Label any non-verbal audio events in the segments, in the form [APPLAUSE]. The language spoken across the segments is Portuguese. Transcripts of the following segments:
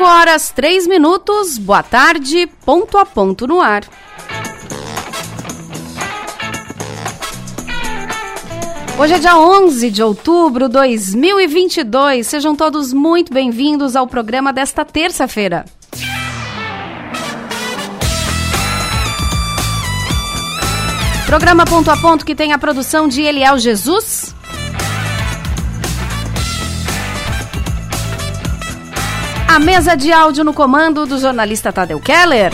5 horas 3 minutos, boa tarde, ponto a ponto no ar. Hoje é dia 11 de outubro de 2022. Sejam todos muito bem-vindos ao programa desta terça-feira. Programa Ponto a Ponto que tem a produção de Eliel Jesus. A mesa de áudio no comando do jornalista Tadeu Keller.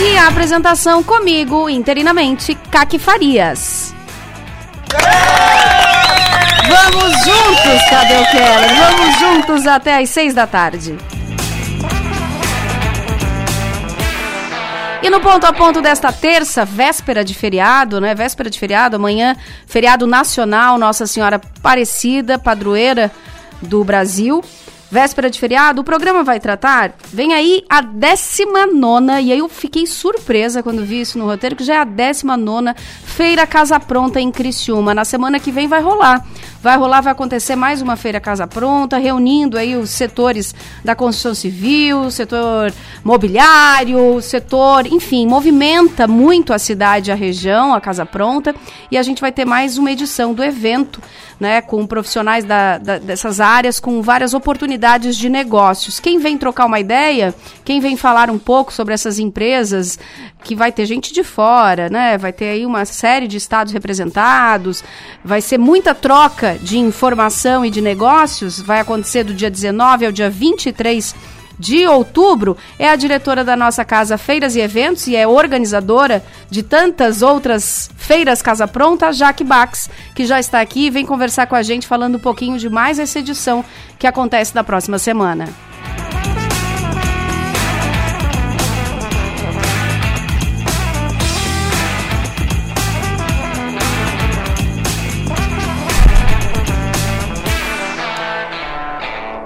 E a apresentação comigo, interinamente, Kaki Farias. Vamos juntos, Tadeu Keller. Vamos juntos até às seis da tarde. E no ponto a ponto desta terça, véspera de feriado, né? Véspera de feriado, amanhã, feriado nacional, Nossa Senhora Aparecida, padroeira do Brasil. Véspera de feriado, o programa vai tratar. Vem aí a 19, e aí eu fiquei surpresa quando vi isso no roteiro, que já é a 19 Feira Casa Pronta em Criciúma. Na semana que vem vai rolar. Vai rolar, vai acontecer mais uma Feira Casa Pronta, reunindo aí os setores da construção civil, setor mobiliário, setor, enfim, movimenta muito a cidade, a região, a Casa Pronta. E a gente vai ter mais uma edição do evento né, com profissionais da, da, dessas áreas, com várias oportunidades de negócios. Quem vem trocar uma ideia, quem vem falar um pouco sobre essas empresas, que vai ter gente de fora, né, vai ter aí uma série de estados representados, vai ser muita troca de informação e de negócios, vai acontecer do dia 19 ao dia 23 de outubro, é a diretora da nossa casa Feiras e Eventos e é organizadora de tantas outras feiras Casa Pronta, Jaque Bax, que já está aqui e vem conversar com a gente falando um pouquinho de mais essa edição que acontece na próxima semana.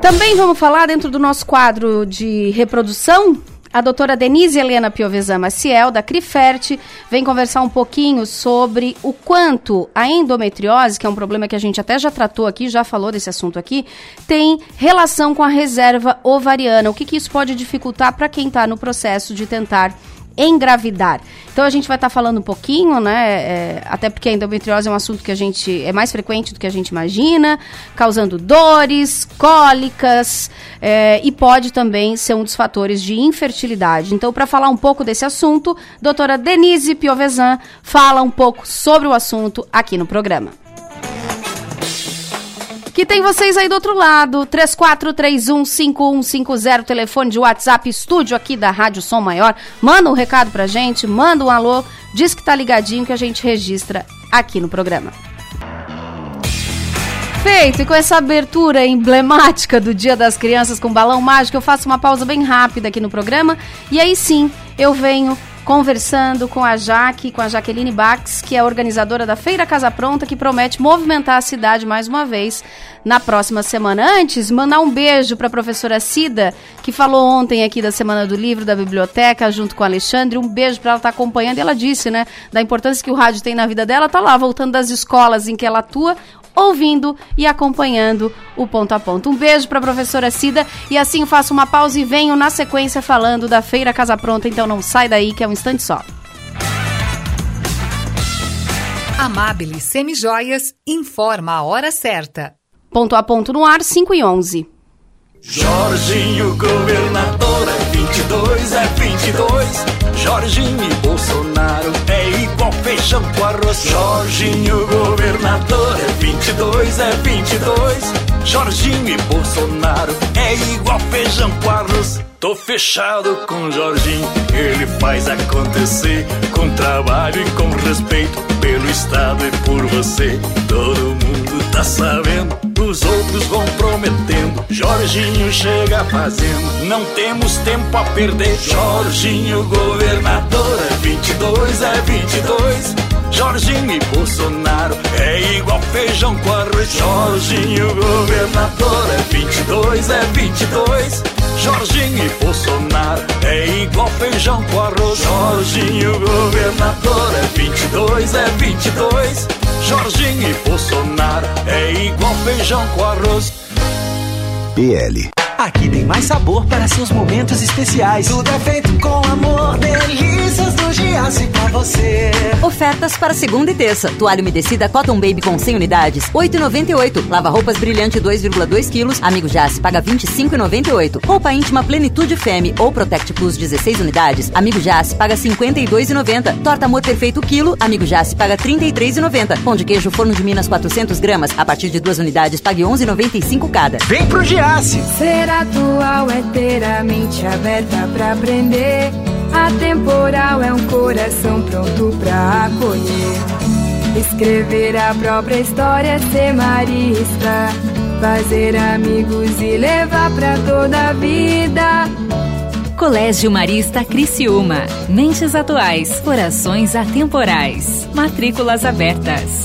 Também vamos falar dentro do nosso quadro de reprodução. A doutora Denise Helena Piovesan Maciel, da Criferte, vem conversar um pouquinho sobre o quanto a endometriose, que é um problema que a gente até já tratou aqui, já falou desse assunto aqui, tem relação com a reserva ovariana. O que, que isso pode dificultar para quem está no processo de tentar engravidar. Então a gente vai estar tá falando um pouquinho, né? É, até porque a endometriose é um assunto que a gente é mais frequente do que a gente imagina, causando dores, cólicas é, e pode também ser um dos fatores de infertilidade. Então, para falar um pouco desse assunto, doutora Denise Piovesan fala um pouco sobre o assunto aqui no programa que tem vocês aí do outro lado. 34315150, telefone de WhatsApp, estúdio aqui da Rádio Som Maior. Manda um recado pra gente, manda um alô, diz que tá ligadinho que a gente registra aqui no programa. Feito, e com essa abertura emblemática do Dia das Crianças com balão mágico, eu faço uma pausa bem rápida aqui no programa e aí sim eu venho conversando com a Jaque, com a Jaqueline Bax, que é organizadora da Feira Casa Pronta, que promete movimentar a cidade mais uma vez na próxima semana. Antes, mandar um beijo para a professora Cida, que falou ontem aqui da Semana do Livro da Biblioteca, junto com a Alexandre. Um beijo para ela estar tá acompanhando. E ela disse, né, da importância que o rádio tem na vida dela. Tá lá, voltando das escolas em que ela atua, ouvindo e acompanhando o ponto a ponto. Um beijo para a professora Cida e assim faço uma pausa e venho na sequência falando da Feira Casa Pronta, então não sai daí que é um instante só. Amabile Semijoias informa a hora certa. Ponto a ponto no ar, 5 e 11. Jorginho, governador, 22, é 22. Jorginho e Bolsonaro é igual feijão com arroz. Jorginho, governador, é 22, é 22. Jorginho e Bolsonaro é igual feijão com arroz. Tô fechado com Jorginho, ele faz acontecer com trabalho e com respeito pelo Estado e por você. Todo mundo tá sabendo, os outros vão prometendo. Jorginho chega fazendo, não temos tempo a perder. Jorginho, governador, é 22, é 22. Jorginho e Bolsonaro é igual feijão com arroz. Jorginho, governador, é 22, é 22. Jorginho e Bolsonaro é igual feijão com arroz. Jorginho, governador, é 22, é 22. Jorginho e Bolsonaro é igual feijão com arroz. PL. Aqui tem mais sabor para seus momentos especiais. Tudo é feito com amor, delícias do Giasse pra você. Ofertas para segunda e terça. Toalha umedecida Cotton Baby com 100 unidades, 8,98. Lava roupas brilhante 2,2 quilos. Amigo Jace paga 25,98. Roupa íntima Plenitude Femme ou Protect Plus 16 unidades. Amigo Jace paga 52,90. Torta Amor Perfeito quilo. Amigo Jace paga 33,90. Pão de queijo Forno de Minas 400 gramas. A partir de duas unidades pague 11,95 cada. Vem pro Giasse. Ser atual é ter a mente aberta pra aprender. Atemporal é um coração pronto pra acolher. Escrever a própria história, ser marista. Fazer amigos e levar pra toda a vida. Colégio Marista Criciúma. Mentes atuais, corações atemporais. Matrículas abertas.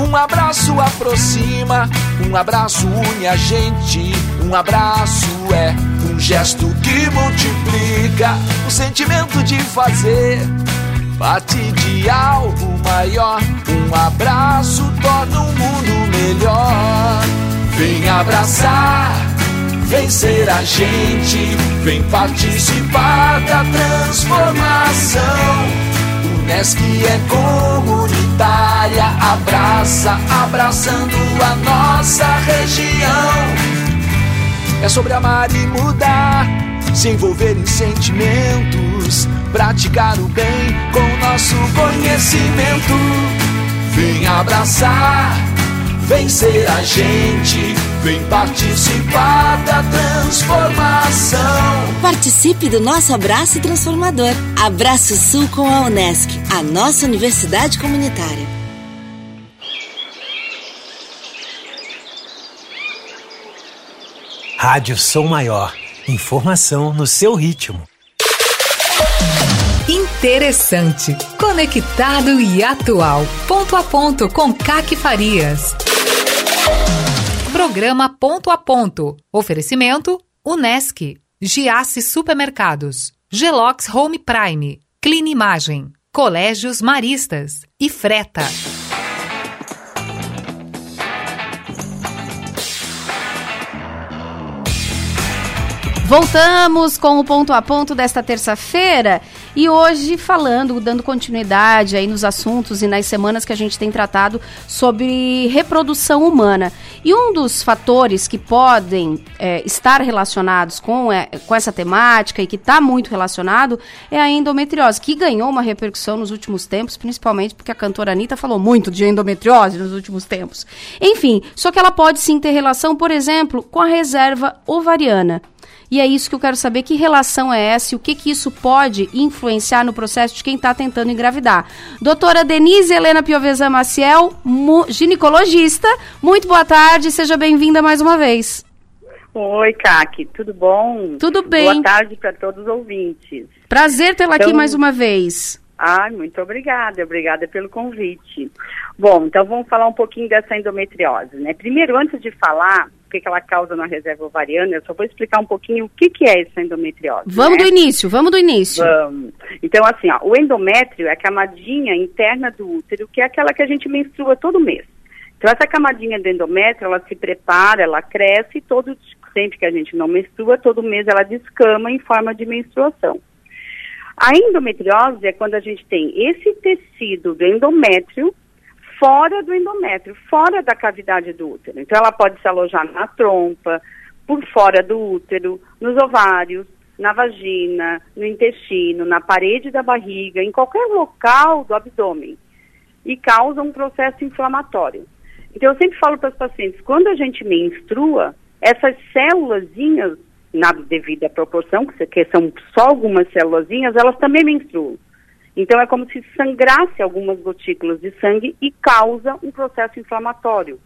Um abraço aproxima, um abraço une a gente. Um abraço é um gesto que multiplica o sentimento de fazer parte de algo maior. Um abraço torna o mundo melhor. Vem abraçar, vem ser a gente, vem participar da transformação. Unesc é comunitária, abraça, abraçando a nossa região. É sobre amar e mudar, se envolver em sentimentos, praticar o bem com nosso conhecimento. Vem abraçar, vem ser a gente, vem participar da transformação. Participe do nosso abraço transformador. Abraço Sul com a Unesc, a nossa universidade comunitária. Rádio Som Maior. Informação no seu ritmo. Interessante, conectado e atual. Ponto a ponto com Caque Farias. Programa Ponto a Ponto. Oferecimento Unesc, Giasse Supermercados, Gelox Home Prime, Clean Imagem, Colégios Maristas e Freta. Voltamos com o ponto a ponto desta terça-feira e hoje falando, dando continuidade aí nos assuntos e nas semanas que a gente tem tratado sobre reprodução humana. E um dos fatores que podem é, estar relacionados com, é, com essa temática e que está muito relacionado é a endometriose, que ganhou uma repercussão nos últimos tempos, principalmente porque a cantora Anitta falou muito de endometriose nos últimos tempos. Enfim, só que ela pode sim ter relação, por exemplo, com a reserva ovariana. E é isso que eu quero saber, que relação é essa e o que, que isso pode influenciar no processo de quem está tentando engravidar. Doutora Denise Helena Piovesan Maciel, ginecologista, muito boa tarde, seja bem-vinda mais uma vez. Oi, Kaki, tudo bom? Tudo bem. Boa tarde para todos os ouvintes. Prazer tê-la então... aqui mais uma vez. Ai, muito obrigada, obrigada pelo convite. Bom, então vamos falar um pouquinho dessa endometriose, né? Primeiro, antes de falar que, que ela causa na reserva ovariana, eu só vou explicar um pouquinho o que, que é essa endometriose. Vamos né? do início, vamos do início. Vamos. Então, assim, ó, o endométrio é a camadinha interna do útero, que é aquela que a gente menstrua todo mês. Então, essa camadinha do endométrio, ela se prepara, ela cresce e todo, sempre que a gente não menstrua, todo mês ela descama em forma de menstruação. A endometriose é quando a gente tem esse tecido do endométrio fora do endométrio, fora da cavidade do útero. Então, ela pode se alojar na trompa, por fora do útero, nos ovários, na vagina, no intestino, na parede da barriga, em qualquer local do abdômen e causa um processo inflamatório. Então, eu sempre falo para os pacientes, quando a gente menstrua, essas célulazinhas, na devida proporção, que são só algumas célulazinhas, elas também menstruam. Então, é como se sangrasse algumas gotículas de sangue e causa um processo inflamatório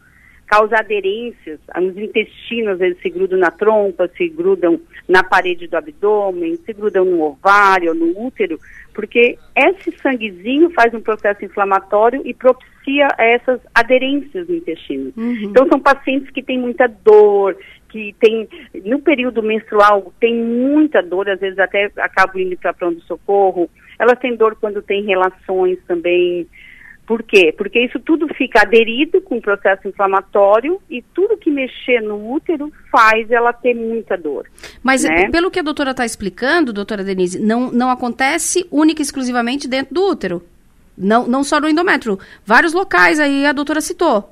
causa aderências, os intestinos eles se grudam na trompa, se grudam na parede do abdômen, se grudam no ovário, no útero, porque esse sanguezinho faz um processo inflamatório e propicia essas aderências no intestino. Uhum. Então são pacientes que têm muita dor, que tem no período menstrual tem muita dor, às vezes até acabam indo para pronto-socorro. Elas têm dor quando têm relações também, por quê? Porque isso tudo fica aderido com o processo inflamatório e tudo que mexer no útero faz ela ter muita dor. Mas né? pelo que a doutora está explicando, doutora Denise, não, não acontece única e exclusivamente dentro do útero. Não, não só no endométrio. Vários locais aí a doutora citou.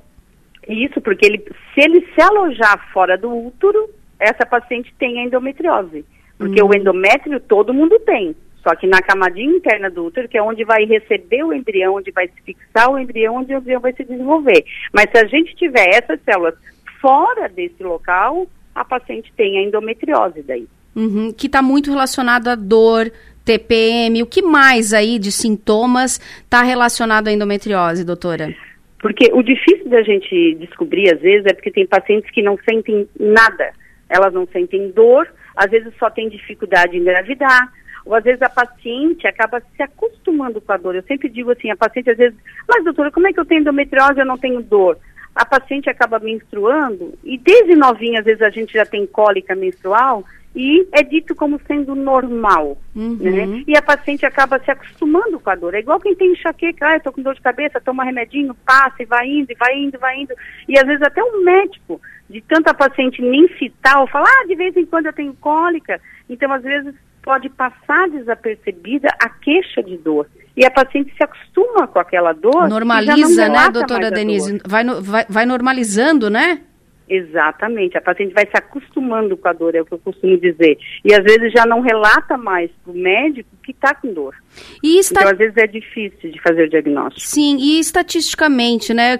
Isso, porque ele, se ele se alojar fora do útero, essa paciente tem a endometriose. Porque hum. o endométrio todo mundo tem. Só que na camadinha interna do útero, que é onde vai receber o embrião, onde vai se fixar o embrião, onde o embrião vai se desenvolver. Mas se a gente tiver essas células fora desse local, a paciente tem a endometriose daí. Uhum, que está muito relacionado à dor, TPM, o que mais aí de sintomas está relacionado à endometriose, doutora? Porque o difícil da gente descobrir, às vezes, é porque tem pacientes que não sentem nada. Elas não sentem dor, às vezes só tem dificuldade em engravidar, ou às vezes a paciente acaba se acostumando com a dor. Eu sempre digo assim, a paciente às vezes, mas doutora, como é que eu tenho endometriose e eu não tenho dor? A paciente acaba menstruando e desde novinha às vezes a gente já tem cólica menstrual e é dito como sendo normal, uhum. né? E a paciente acaba se acostumando com a dor. É igual quem tem enxaqueca, ah, eu tô com dor de cabeça, toma remedinho, passa e vai indo, e vai indo, vai indo. E às vezes até um médico, de tanta paciente nem citar, ou falar, ah, de vez em quando eu tenho cólica. Então, às vezes, pode passar desapercebida a queixa de dor. E a paciente se acostuma com aquela dor. Normaliza, né, doutora Denise? Vai, vai, vai normalizando, né? Exatamente, a paciente vai se acostumando com a dor, é o que eu costumo dizer. E às vezes já não relata mais para o médico que está com dor. E está... Então, às vezes é difícil de fazer o diagnóstico. Sim, e estatisticamente, né?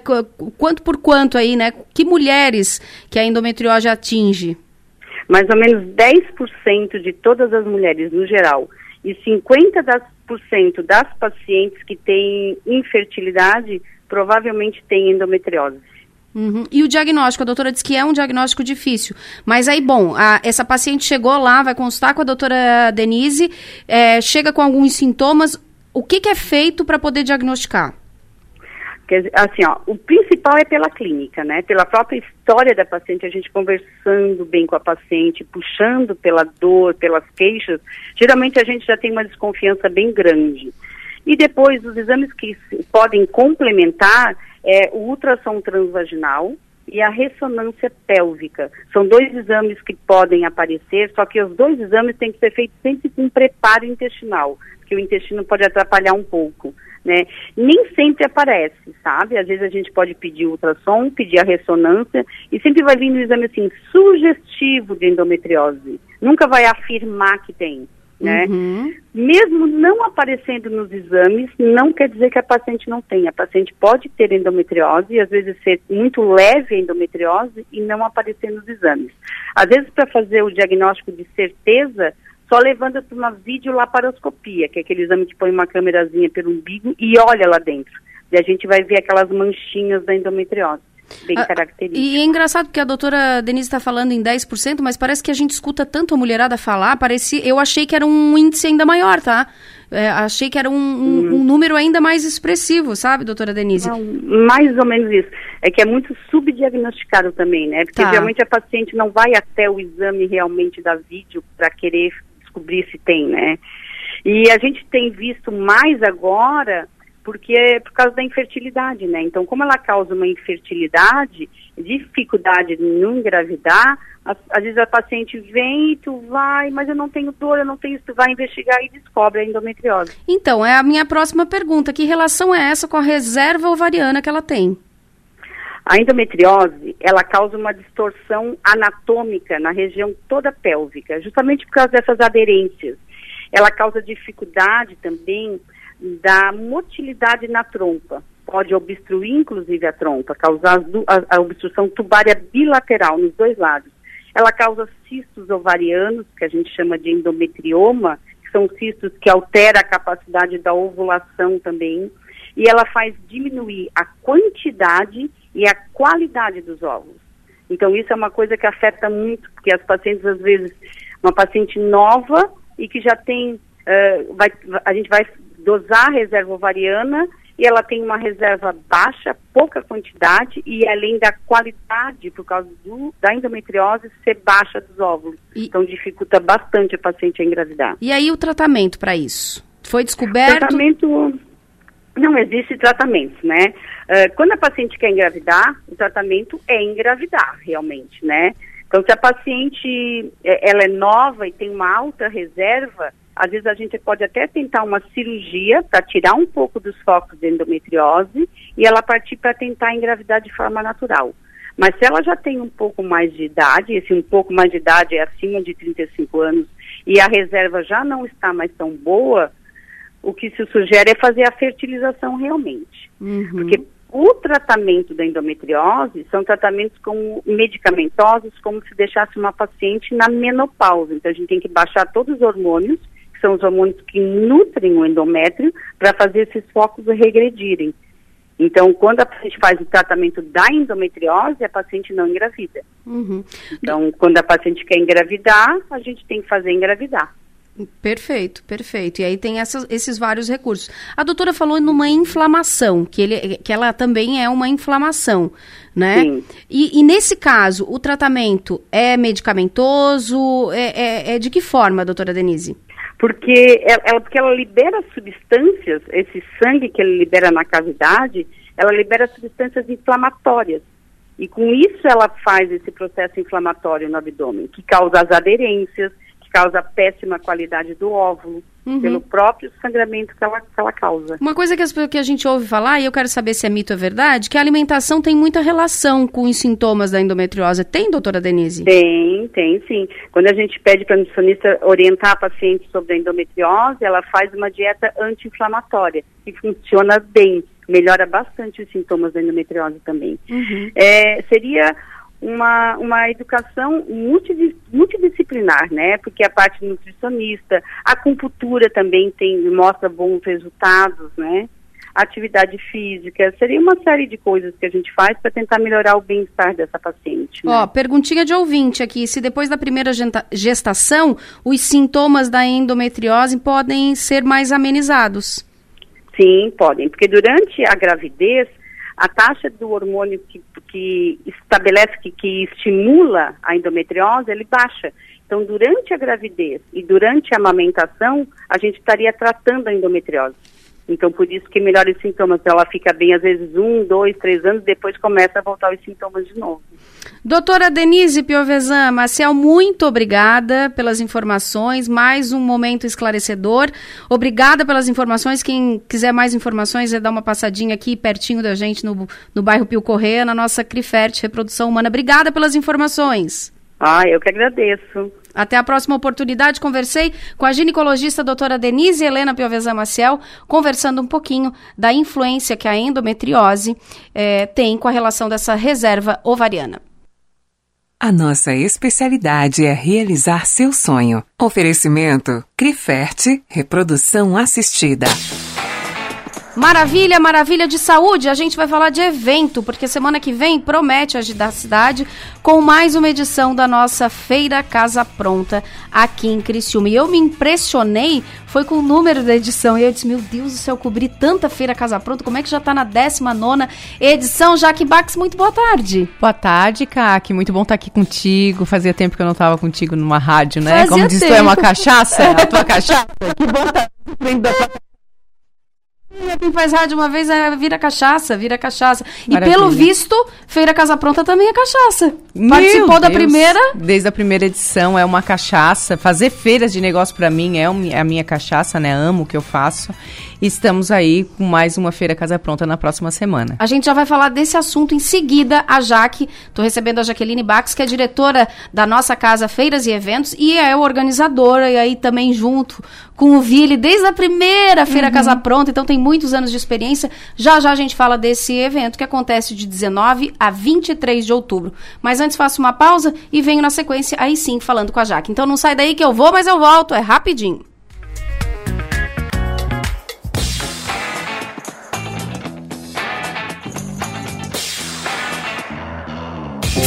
Quanto por quanto aí, né? Que mulheres que a endometriose atinge? Mais ou menos 10% de todas as mulheres no geral e 50% das pacientes que têm infertilidade provavelmente têm endometriose. Uhum. E o diagnóstico, a doutora disse que é um diagnóstico difícil. Mas aí, bom, a, essa paciente chegou lá, vai consultar com a doutora Denise, é, chega com alguns sintomas. O que, que é feito para poder diagnosticar? Assim, ó, o principal é pela clínica, né? Pela própria história da paciente, a gente conversando bem com a paciente, puxando pela dor, pelas queixas, geralmente a gente já tem uma desconfiança bem grande. E depois, os exames que podem complementar é o ultrassom transvaginal e a ressonância pélvica. São dois exames que podem aparecer, só que os dois exames têm que ser feitos sempre com preparo intestinal, porque o intestino pode atrapalhar um pouco né? Nem sempre aparece, sabe? Às vezes a gente pode pedir ultrassom, pedir a ressonância e sempre vai vir no exame assim, sugestivo de endometriose. Nunca vai afirmar que tem. Né? Uhum. Mesmo não aparecendo nos exames, não quer dizer que a paciente não tem. A paciente pode ter endometriose e às vezes ser muito leve a endometriose e não aparecer nos exames. Às vezes, para fazer o diagnóstico de certeza, só levando para uma videolaparoscopia, que é aquele exame que põe uma câmerazinha pelo umbigo e olha lá dentro. E a gente vai ver aquelas manchinhas da endometriose. Bem ah, característica. E é engraçado que a doutora Denise está falando em 10%, mas parece que a gente escuta tanto a mulherada falar, parece, eu achei que era um índice ainda maior, tá? É, achei que era um, um, hum. um, número ainda mais expressivo, sabe, doutora Denise? Não, mais ou menos isso. É que é muito subdiagnosticado também, né? Porque tá. geralmente a paciente não vai até o exame realmente da vídeo para querer descobrir se tem, né? E a gente tem visto mais agora porque é por causa da infertilidade, né? Então, como ela causa uma infertilidade, dificuldade de não engravidar, Às, vezes a paciente vem tu vai, mas eu não tenho dor, eu não tenho isso, tu vai investigar e descobre a endometriose. Então, é a minha próxima pergunta. Que relação é essa com a reserva ovariana que ela tem? A endometriose, ela causa uma distorção anatômica na região toda pélvica, justamente por causa dessas aderências. Ela causa dificuldade também da motilidade na trompa. Pode obstruir, inclusive, a trompa, causar a, obstrução tubária bilateral nos dois lados. Ela causa cistos ovarianos, que a gente chama de endometrioma, que são cistos que alteram a capacidade da ovulação também. E ela faz diminuir a quantidade e a qualidade dos óvulos. Então, isso é uma coisa que afeta muito, porque as pacientes, às vezes, uma paciente nova e que já tem, uh, vai, a gente vai dosar a reserva ovariana e ela tem uma reserva baixa, pouca quantidade e além da qualidade, por causa do, da endometriose, ser baixa dos óvulos. E... Então dificulta bastante a paciente a engravidar. E aí o tratamento para isso? Foi descoberto? O tratamento, não existe tratamento, né? Uh, quando a paciente quer engravidar, o tratamento é engravidar, realmente, né? Então, se a paciente é, ela é nova e tem uma alta reserva, às vezes a gente pode até tentar uma cirurgia para tirar um pouco dos focos de endometriose e ela partir para tentar engravidar de forma natural. Mas se ela já tem um pouco mais de idade, esse um pouco mais de idade é acima de 35 anos, e a reserva já não está mais tão boa, o que se sugere é fazer a fertilização realmente. Uhum. Porque o tratamento da endometriose são tratamentos como medicamentosos, como se deixasse uma paciente na menopausa. Então a gente tem que baixar todos os hormônios são os hormônios que nutrem o endométrio para fazer esses focos regredirem. Então, quando a paciente faz o tratamento da endometriose, a paciente não engravida. Uhum. Então, quando a paciente quer engravidar, a gente tem que fazer engravidar. Perfeito, perfeito. E aí tem essas, esses vários recursos. A doutora falou numa inflamação, que, ele, que ela também é uma inflamação, né? Sim. E, e nesse caso, o tratamento é medicamentoso? É, é, é de que forma, doutora Denise? porque ela, porque ela libera substâncias, esse sangue que ele libera na cavidade, ela libera substâncias inflamatórias. E com isso ela faz esse processo inflamatório no abdômen, que causa as aderências, causa péssima qualidade do óvulo, uhum. pelo próprio sangramento que ela, que ela causa. Uma coisa que, as, que a gente ouve falar, e eu quero saber se é mito ou verdade, que a alimentação tem muita relação com os sintomas da endometriose. Tem, doutora Denise? Tem, tem sim. Quando a gente pede para a nutricionista orientar a paciente sobre a endometriose, ela faz uma dieta anti-inflamatória, que funciona bem melhora bastante os sintomas da endometriose também. Uhum. É, seria uma, uma educação multidisciplinar, né? Porque a parte nutricionista, a acupuntura também tem, mostra bons resultados, né? atividade física, seria uma série de coisas que a gente faz para tentar melhorar o bem-estar dessa paciente. Né? Ó, perguntinha de ouvinte aqui, se depois da primeira gestação os sintomas da endometriose podem ser mais amenizados? Sim, podem, porque durante a gravidez a taxa do hormônio que, que estabelece, que, que estimula a endometriose, ele baixa. Então, durante a gravidez e durante a amamentação, a gente estaria tratando a endometriose. Então, por isso que melhora os sintomas. Ela fica bem, às vezes, um, dois, três anos, depois começa a voltar os sintomas de novo. Doutora Denise Piovesan Marcel, muito obrigada pelas informações, mais um momento esclarecedor. Obrigada pelas informações. Quem quiser mais informações, é dar uma passadinha aqui pertinho da gente no, no bairro Pio Correia, na nossa Crifert Reprodução Humana. Obrigada pelas informações. Ah, eu que agradeço. Até a próxima oportunidade. Conversei com a ginecologista doutora Denise Helena Piovesan Maciel, conversando um pouquinho da influência que a endometriose eh, tem com a relação dessa reserva ovariana. A nossa especialidade é realizar seu sonho. Oferecimento Criferte Reprodução Assistida. Maravilha, maravilha de saúde. A gente vai falar de evento, porque semana que vem promete a da cidade com mais uma edição da nossa Feira Casa Pronta aqui em Criciúma. E eu me impressionei, foi com o número da edição. E eu disse, meu Deus do céu, cobri tanta Feira Casa Pronta, como é que já está na 19 edição? Jaque Bax, muito boa tarde. Boa tarde, Kaki. Muito bom estar aqui contigo. Fazia tempo que eu não estava contigo numa rádio, né? Fazia Como diz, tu é uma cachaça, [LAUGHS] a tua cachaça. Que bom estar frente da Quem faz rádio uma vez vira cachaça, vira cachaça. E Maravilha. pelo visto, Feira Casa Pronta também é cachaça. Meu Participou da Deus, primeira. Desde a primeira edição, é uma cachaça. Fazer feiras de negócio pra mim é é a minha cachaça, né? Amo o que eu faço. Estamos aí com mais uma Feira Casa Pronta na próxima semana. A gente já vai falar desse assunto em seguida. A Jaque, tô recebendo a Jaqueline Bax, que é diretora da nossa casa Feiras e Eventos e é organizadora, e aí também junto com o Vili, desde a primeira Feira Casa Pronta, então tem muitos anos de experiência. Já já a gente fala desse evento que acontece de 19 a 23 de outubro. Mas antes faço uma pausa e venho na sequência, aí sim, falando com a Jaque. Então não sai daí que eu vou, mas eu volto, é rapidinho.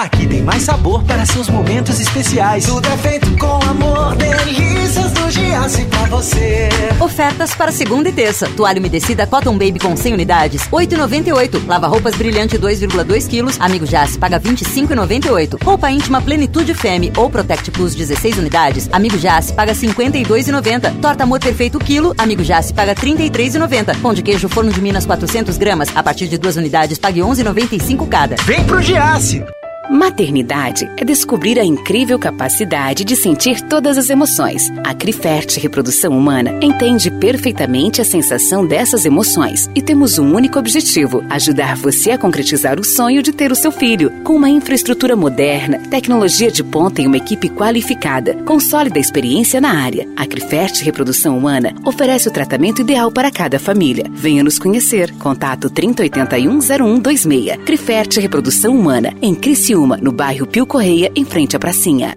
Aqui tem mais sabor para seus momentos especiais. Tudo é feito com amor, delícias do Giasse pra você. Ofertas para segunda e terça. Toalha umedecida Cotton Baby com 100 unidades, 8,98. Lava roupas brilhante 2,2 quilos. Amigo Jace paga 25,98. Roupa íntima Plenitude Femme ou Protect Plus 16 unidades. Amigo Jace paga 52,90. Torta Amor Perfeito quilo. Amigo Jace paga 33,90. Pão de queijo Forno de Minas 400 gramas. A partir de duas unidades pague 11,95 cada. Vem pro Giasse. Maternidade é descobrir a incrível capacidade de sentir todas as emoções. A Crifert Reprodução Humana entende perfeitamente a sensação dessas emoções e temos um único objetivo: ajudar você a concretizar o sonho de ter o seu filho. Com uma infraestrutura moderna, tecnologia de ponta e uma equipe qualificada, com sólida experiência na área, a Crifert Reprodução Humana oferece o tratamento ideal para cada família. Venha nos conhecer. Contato 3081-0126. Crifert Reprodução Humana, em Criciúma, no bairro Pio Correia, em frente à pracinha.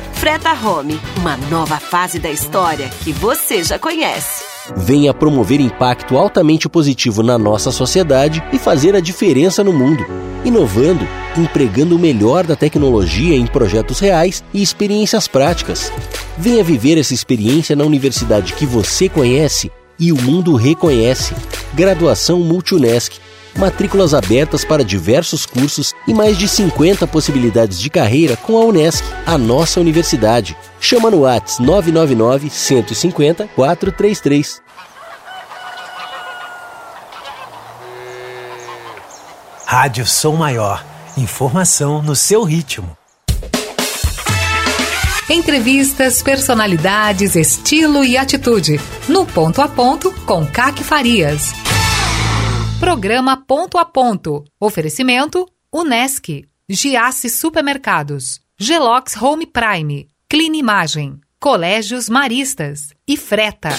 Freta Home, uma nova fase da história que você já conhece. Venha promover impacto altamente positivo na nossa sociedade e fazer a diferença no mundo, inovando, empregando o melhor da tecnologia em projetos reais e experiências práticas. Venha viver essa experiência na universidade que você conhece e o mundo reconhece. Graduação Multunesc. Matrículas abertas para diversos cursos e mais de 50 possibilidades de carreira com a Unesc, a nossa universidade. Chama no Whats 999 150 433. Rádio Som Maior. Informação no seu ritmo. Entrevistas, personalidades, estilo e atitude. No Ponto a Ponto, com CAC Farias. Programa Ponto a Ponto. Oferecimento: Unesc, Giasse Supermercados, Gelox Home Prime, Clean Imagem, Colégios Maristas e Freta.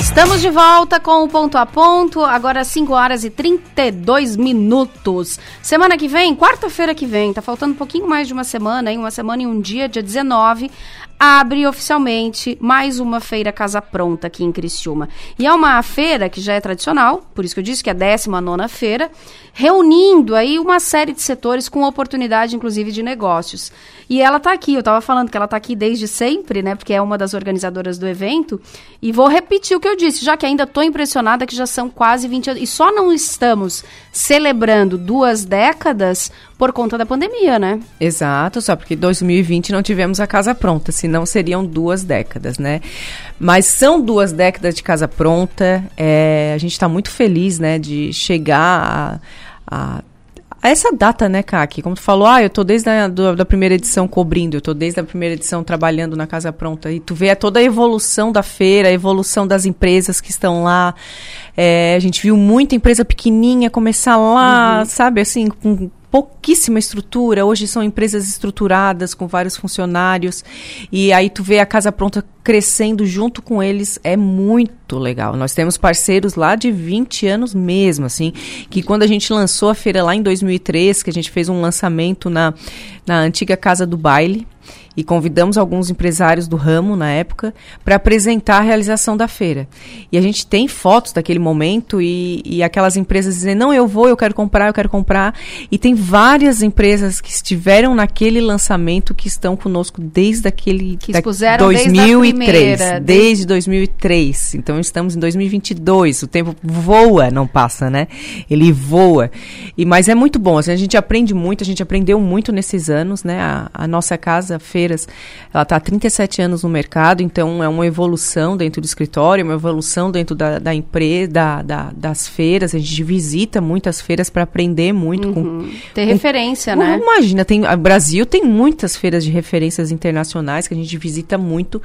Estamos de volta com o ponto a ponto, agora 5 horas e 32 minutos. Semana que vem, quarta-feira que vem, tá faltando um pouquinho mais de uma semana, hein? Uma semana e um dia, dia 19, abre oficialmente mais uma feira Casa Pronta aqui em Criciúma. E é uma feira que já é tradicional, por isso que eu disse que é a 19 feira, reunindo aí uma série de setores com oportunidade, inclusive, de negócios. E ela tá aqui, eu estava falando que ela tá aqui desde sempre, né? Porque é uma das organizadoras do evento. E vou repetir o que eu disse, já que ainda estou impressionada que já são quase 20 anos. E só não estamos celebrando duas décadas por conta da pandemia, né? Exato, só porque 2020 não tivemos a casa pronta, senão seriam duas décadas, né? Mas são duas décadas de casa pronta. É, a gente está muito feliz, né, de chegar a, a essa data, né, Kaki? Como tu falou, ah, eu tô desde a do, da primeira edição cobrindo, eu tô desde a primeira edição trabalhando na Casa Pronta. E tu vê toda a evolução da feira, a evolução das empresas que estão lá. É, a gente viu muita empresa pequenininha começar lá, uhum. sabe, assim, com pouquíssima estrutura. Hoje são empresas estruturadas com vários funcionários e aí tu vê a casa pronta crescendo junto com eles é muito legal. Nós temos parceiros lá de 20 anos mesmo, assim, que quando a gente lançou a feira lá em 2003, que a gente fez um lançamento na, na antiga Casa do Baile, e convidamos alguns empresários do ramo na época para apresentar a realização da feira. E a gente tem fotos daquele momento e, e aquelas empresas dizendo: não, eu vou, eu quero comprar, eu quero comprar. E tem várias empresas que estiveram naquele lançamento que estão conosco desde aquele que expuseram 2003, desde, primeira, desde... desde 2003. Então estamos em 2022. O tempo voa, não passa, né? Ele voa. E mas é muito bom. Assim, a gente aprende muito, a gente aprendeu muito nesses anos, né? A, a nossa casa feira feiras. Ela está há 37 anos no mercado, então é uma evolução dentro do escritório, uma evolução dentro da, da empresa, da, da, das feiras. A gente visita muitas feiras para aprender muito. Uhum. Com, Ter referência, né? Imagina, tem, o Brasil tem muitas feiras de referências internacionais que a gente visita muito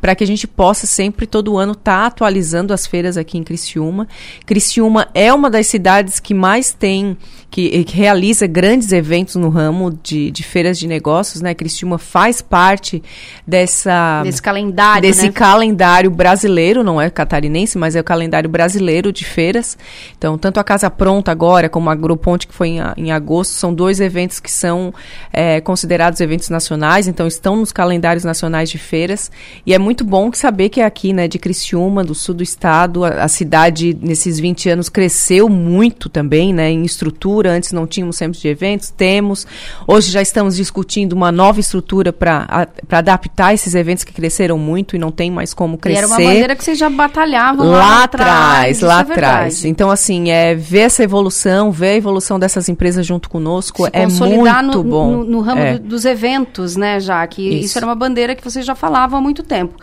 para que a gente possa sempre, todo ano, estar tá atualizando as feiras aqui em Criciúma. Criciúma é uma das cidades que mais tem que, que, realiza grandes eventos no ramo de, de feiras de negócios, né? Criciúma faz parte dessa desse calendário, desse né? calendário brasileiro, não é catarinense, mas é o calendário brasileiro de feiras. Então, tanto a Casa Pronta agora como a Agroponte que foi em, em agosto são dois eventos que são é, considerados eventos nacionais, então estão nos calendários nacionais de feiras e é muito bom saber que é aqui, né, de Criciúma, do sul do estado, a, a cidade nesses 20 anos cresceu muito também, né, em estrutura antes não tínhamos centro de eventos, temos. Hoje já estamos discutindo uma nova estrutura para adaptar esses eventos que cresceram muito e não tem mais como crescer. E era uma bandeira que vocês já batalhavam lá, lá atrás. Lá é atrás. É então, assim, é, ver essa evolução, ver a evolução dessas empresas junto conosco Se é muito no, bom. No, no ramo é. do, dos eventos, né, já que isso. isso era uma bandeira que vocês já falavam há muito tempo.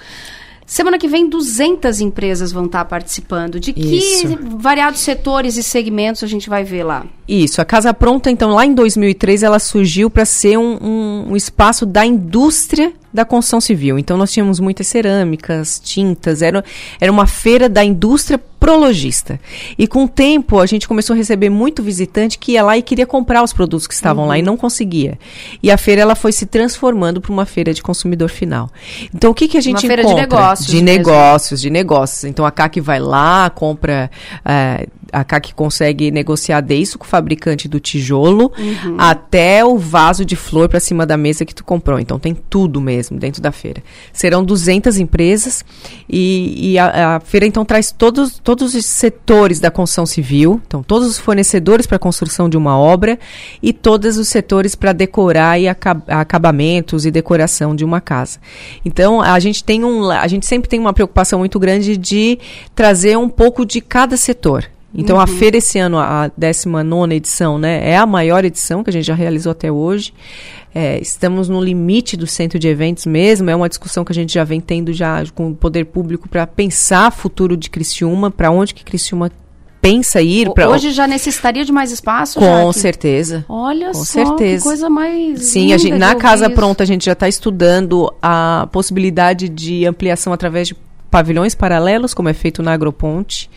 Semana que vem, 200 empresas vão estar participando. De que Isso. variados setores e segmentos a gente vai ver lá? Isso. A Casa Pronta, então, lá em 2003, ela surgiu para ser um, um, um espaço da indústria da construção civil. Então nós tínhamos muitas cerâmicas, tintas, era, era uma feira da indústria prologista. E com o tempo a gente começou a receber muito visitante que ia lá e queria comprar os produtos que estavam uhum. lá e uhum. não conseguia. E a feira ela foi se transformando para uma feira de consumidor final. Então o que que a gente uma encontra? Feira de negócios. De mesmo. negócios, de negócios. Então a CAC vai lá, compra uh, a CAC consegue negociar desde o fabricante do tijolo uhum. até o vaso de flor para cima da mesa que tu comprou. Então tem tudo mesmo dentro da feira. Serão 200 empresas e, e a, a, feira então traz todos, todos os setores da construção civil, então todos os fornecedores para a construção de uma obra e todos os setores para decorar e acab acabamentos e decoração de uma casa. Então a gente tem um, a gente sempre tem uma preocupação muito grande de trazer um pouco de cada setor. Então Uhum. a feira esse ano, a 19 edição, né, é a maior edição que a gente já realizou até hoje. É, estamos no limite do centro de eventos mesmo. É uma discussão que a gente já vem tendo já com o poder público para pensar o futuro de Criciúma, para onde que Criciúma pensa ir. Pra, Hoje já necessitaria de mais espaço? com Jaque? certeza. Olha Com só, certeza. coisa mais Sim, gente, na Casa isso. Pronta a gente já está estudando a possibilidade de ampliação através de pavilhões paralelos, como é feito na Agroponte,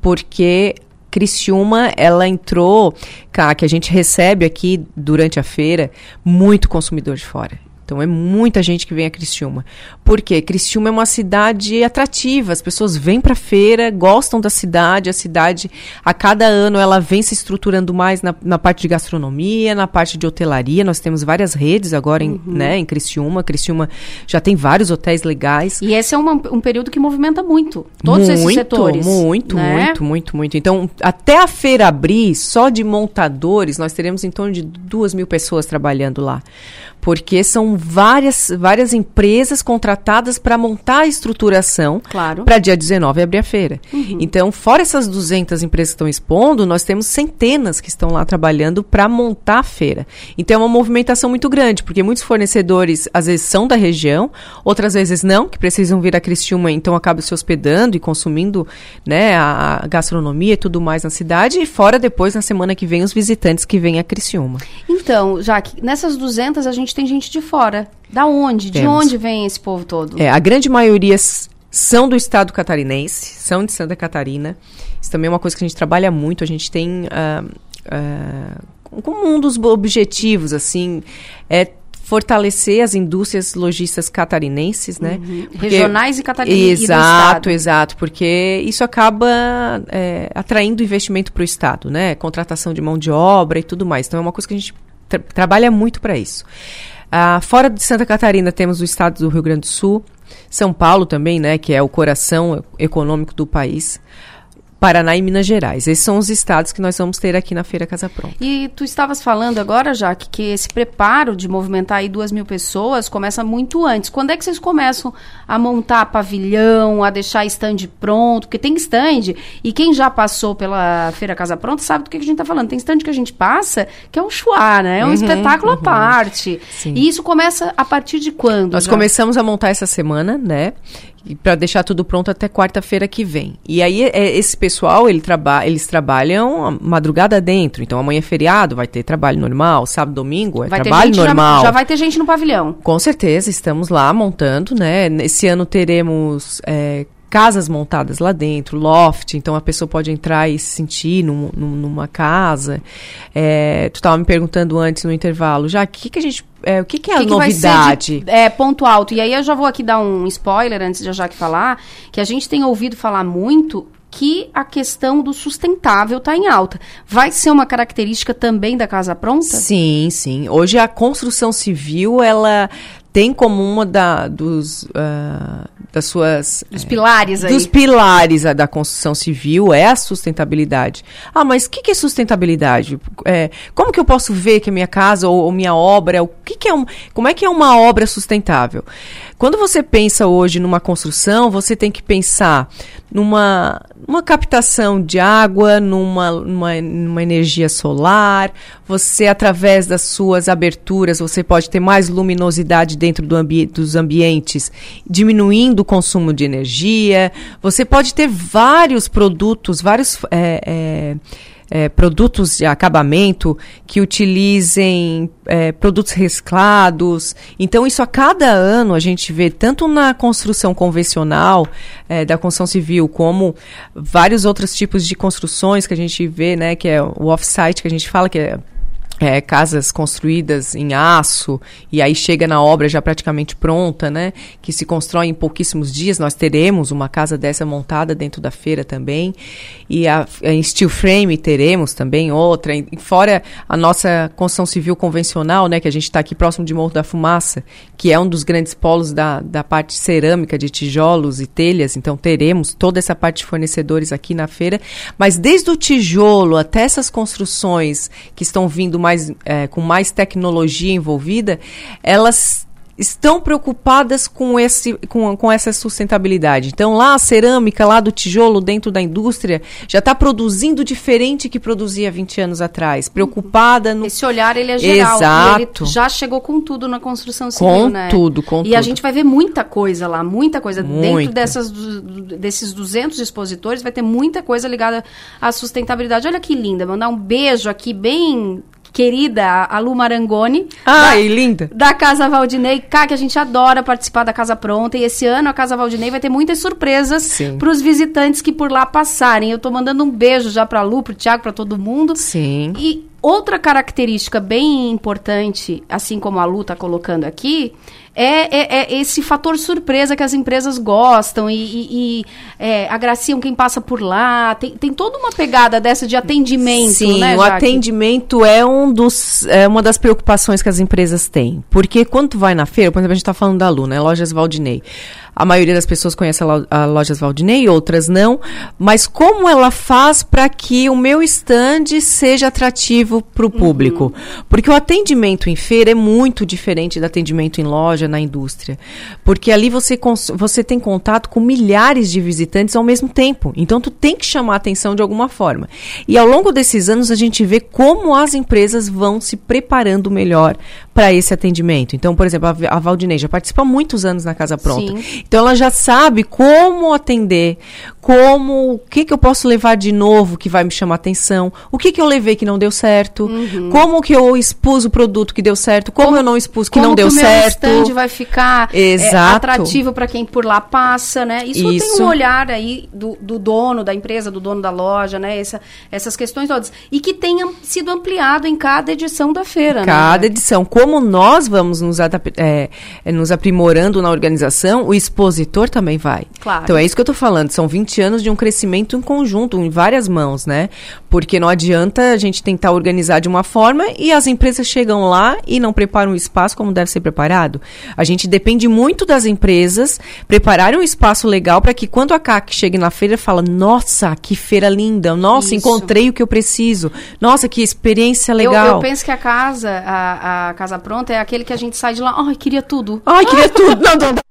porque Criciúma, ela entrou, cá, que a gente recebe aqui durante a feira, muito consumidor de fora. Então é muita gente que vem a Criciúma. Por quê? Criciúma é uma cidade atrativa, as pessoas vêm para a feira, gostam da cidade, a cidade a cada ano ela vem se estruturando mais na, na parte de gastronomia, na parte de hotelaria. Nós temos várias redes agora em, né, em Criciúma. Criciúma já tem vários hotéis legais. E esse é uma- um período que movimenta muito todos esses muito, setores. Muito, né? muito, muito, muito. Então, até a feira abrir, só de montadores, nós teremos em torno de duas mil pessoas trabalhando lá. Porque são várias, várias empresas contratadas para montar a estruturação Claro. para dia 19 abrir a feira. Uhum. Então, fora essas 200 empresas que estão expondo, nós temos centenas que estão lá trabalhando para montar a feira. Então, é uma movimentação muito grande, porque muitos fornecedores, às vezes, são da região, outras vezes não, que precisam vir a Criciúma, então acabam se hospedando e consumindo né, a gastronomia e tudo mais na cidade, e fora depois, na semana que vem, os visitantes que vêm a Criciúma. Então, Jaque, nessas 200 a gente tem gente de fora. Da onde? De Temos. onde vem esse povo todo? É, a grande maioria são do estado catarinense, são de Santa Catarina. Isso também é uma coisa que a gente trabalha muito. A gente tem ah, ah, como um dos objetivos, assim, é fortalecer as indústrias lojistas catarinenses, né? Uhum. Porque- Regionais e catarinenses. Exato, exato, porque isso acaba é, atraindo investimento para o Estado, né? Contratação de mão de obra e tudo mais. Então é uma coisa que a gente tra- trabalha muito para isso. Ah, fora de Santa Catarina temos o estado do Rio Grande do Sul, São Paulo também, né? Que é o coração econômico do país. Paraná e Minas Gerais. Esses são os estados que nós vamos ter aqui na Feira Casa Pronta. E tu estavas falando agora, Jaque, que esse preparo de movimentar aí duas mil pessoas começa muito antes. Quando é que vocês começam a montar pavilhão, a deixar stand pronto? Porque tem stand, e quem já passou pela Feira Casa Pronta sabe do que, a gente está falando. Tem stand que a gente passa que é um chuá, né? É um Uhum, espetáculo uhum. à parte. Sim. E isso começa a partir de quando? Nós Jaque? começamos a montar essa semana, né? Para deixar tudo pronto até quarta-feira que vem. E aí, é, esse pessoal, ele traba eles trabalham a madrugada dentro. Então, amanhã é feriado, vai ter trabalho normal. Sábado, domingo é Vai ter trabalho gente, já- normal. Já, vai ter gente no pavilhão. Com certeza, estamos lá montando, né? Esse ano teremos é, casas montadas lá dentro, loft, então a pessoa pode entrar e se sentir num- num- numa casa. É, tu estava me perguntando antes no intervalo, já o que, que a gente. É, o que, que é a que que vai ser novidade? de- é, ponto alto. E aí eu já vou aqui dar um spoiler antes de a Jaque falar, que a gente tem ouvido falar muito que a questão do sustentável está em alta. Vai ser uma característica também da Casa Pronta? Sim, sim. Hoje a construção civil, ela tem como uma da, dos, ah, das suas... Dos pilares aí. Dos pilares da construção civil é a sustentabilidade. Ah, mas o que, que é sustentabilidade? É, como que eu posso ver que a minha casa ou, ou minha obra, o que, que é um, como é que é uma obra sustentável? Quando você pensa hoje numa construção, você tem que pensar numa, numa captação de água, numa, numa, numa energia solar. Você, através das suas aberturas, você pode ter mais luminosidade dentro do ambi dos ambientes, diminuindo o consumo de energia. Você pode ter vários produtos, vários. é, é, é, produtos de acabamento que utilizem é, produtos reciclados. Então, isso a cada ano a gente vê, tanto na construção convencional é, da construção civil, como vários outros tipos de construções que a gente vê, né, que é o off-site que a gente fala, que é é, casas construídas em aço e aí chega na obra já praticamente pronta, né? Que se constrói em pouquíssimos dias. Nós teremos uma casa dessa montada dentro da feira também e a, em steel frame teremos também outra. E fora a nossa construção civil convencional, né? Que a gente está aqui próximo de Morro da Fumaça, que é um dos grandes polos da, da parte cerâmica de tijolos e telhas. Então teremos toda essa parte de fornecedores aqui na feira. Mas desde o tijolo até essas construções que estão vindo mais, é, com mais tecnologia envolvida, elas estão preocupadas com, esse, com, com essa sustentabilidade. Então, lá a cerâmica, lá do tijolo, dentro da indústria, já está produzindo diferente que produzia 20 anos atrás. Preocupada no. Esse olhar, ele é geral. Exato. Ele já chegou com tudo na construção civil, Com né? tudo, com e tudo. a gente vai ver muita coisa lá, muita coisa. Dentro Muita. dessas, du- du- desses 200 expositores, vai ter muita coisa ligada à sustentabilidade. Olha que linda. Mandar um beijo aqui, bem querida, a Lu Marangoni. Ai, linda. da Casa Valdinei. Cá, que a gente adora participar da Casa Pronta. E esse ano a Casa Valdinei vai ter muitas surpresas para os visitantes que por lá passarem. Eu tô mandando um beijo já pra Lu, pro Thiago, pra todo mundo. Sim. E outra característica bem importante, assim como a Lu tá colocando aqui, é, é- é esse fator surpresa que as empresas gostam e, e- e, é, agraciam quem passa por lá. Tem, tem toda uma pegada dessa de atendimento, Sim, né, o Jaque? atendimento é, um dos, é uma das preocupações que as empresas têm. Porque quando tu vai na feira, por exemplo, a gente está falando da Lu, né? Lojas Valdinei. A maioria das pessoas conhece a, lo- a Lojas Valdinei, outras não. Mas como ela faz para que o meu stand seja atrativo para o público? Porque o atendimento em feira é muito diferente do atendimento em loja, na indústria. Porque ali você, você tem contato com milhares de visitantes ao mesmo tempo. Então, tu tem que chamar atenção de alguma forma. E ao longo desses anos, a gente vê como as empresas vão se preparando melhor para esse atendimento. Então, por exemplo, a, a Valdinei já participa há muitos anos na Casa Pronta. Sim. Então, ela já sabe como atender, como, o que, que eu posso levar de novo que vai me chamar atenção, o que, que eu levei que não deu certo, como que eu expus o produto que deu certo, como, eu não expus que Como não deu o meu stand vai ficar é, atrativo para quem por lá passa, né? Isso, tem Isso. um olhar aí do, do dono da empresa, do dono da loja, né? Essa, essas questões todas. E que tenha sido ampliado em cada edição da feira, Cada né? edição. Como nós vamos nos, é, é, nos aprimorando na organização, o expositor também vai. Claro. Então é isso que eu tô falando. São 20 anos de um crescimento em conjunto, em várias mãos, né? Porque não adianta a gente tentar organizar de uma forma e as empresas chegam lá e não preparam o espaço como deve ser preparado. A gente depende muito das empresas prepararem um espaço legal para que quando a CAC chegue na feira fala: "Nossa, que feira linda! Nossa, Isso. encontrei o que eu preciso. Nossa, que experiência Eu, legal." eu penso que a casa, a, a casa pronta é aquele que a gente sai de lá, ai, queria tudo. Ai, queria [LAUGHS] tudo. Não, não, não.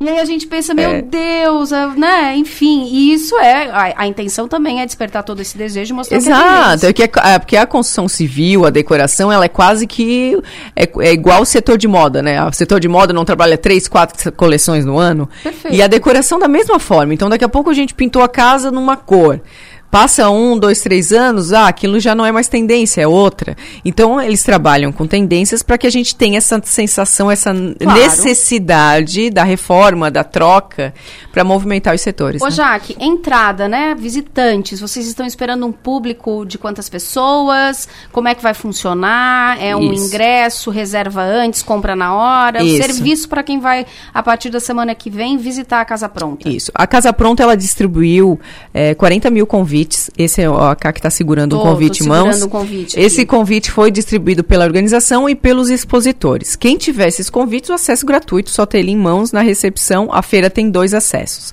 E aí a gente pensa, meu É. Deus, ah, né? Enfim, e isso é. A, a intenção também é despertar todo esse desejo e mostrar que é Exato, é que é, é porque a construção civil, a decoração, ela é quase que é, é igual o setor de moda, né? O setor de moda não trabalha três, quatro coleções no ano. Perfeito. E a decoração da mesma forma. Então, daqui a pouco a gente pintou a casa numa cor. Passa um, dois, três anos, ah, aquilo já não é mais tendência, é outra. Então, eles trabalham com tendências para que a gente tenha essa sensação, essa necessidade da reforma, da troca, para movimentar os setores. Ô, né? Jaque, entrada, né? Visitantes, vocês estão esperando um público de quantas pessoas? Como é que vai funcionar? É um Isso. ingresso, reserva antes, compra na hora? Isso. Serviço para quem vai, a partir da semana que vem, visitar a Casa Pronta. Isso. A Casa Pronta, ela distribuiu é, 40 mil convites. Esse é o a Cá que está segurando Tô- um convite em mãos. um convite Esse aqui. convite foi distribuído pela organização e pelos expositores. Quem tiver esses convites, o acesso gratuito, só ter ele em mãos na recepção. A feira tem dois acessos.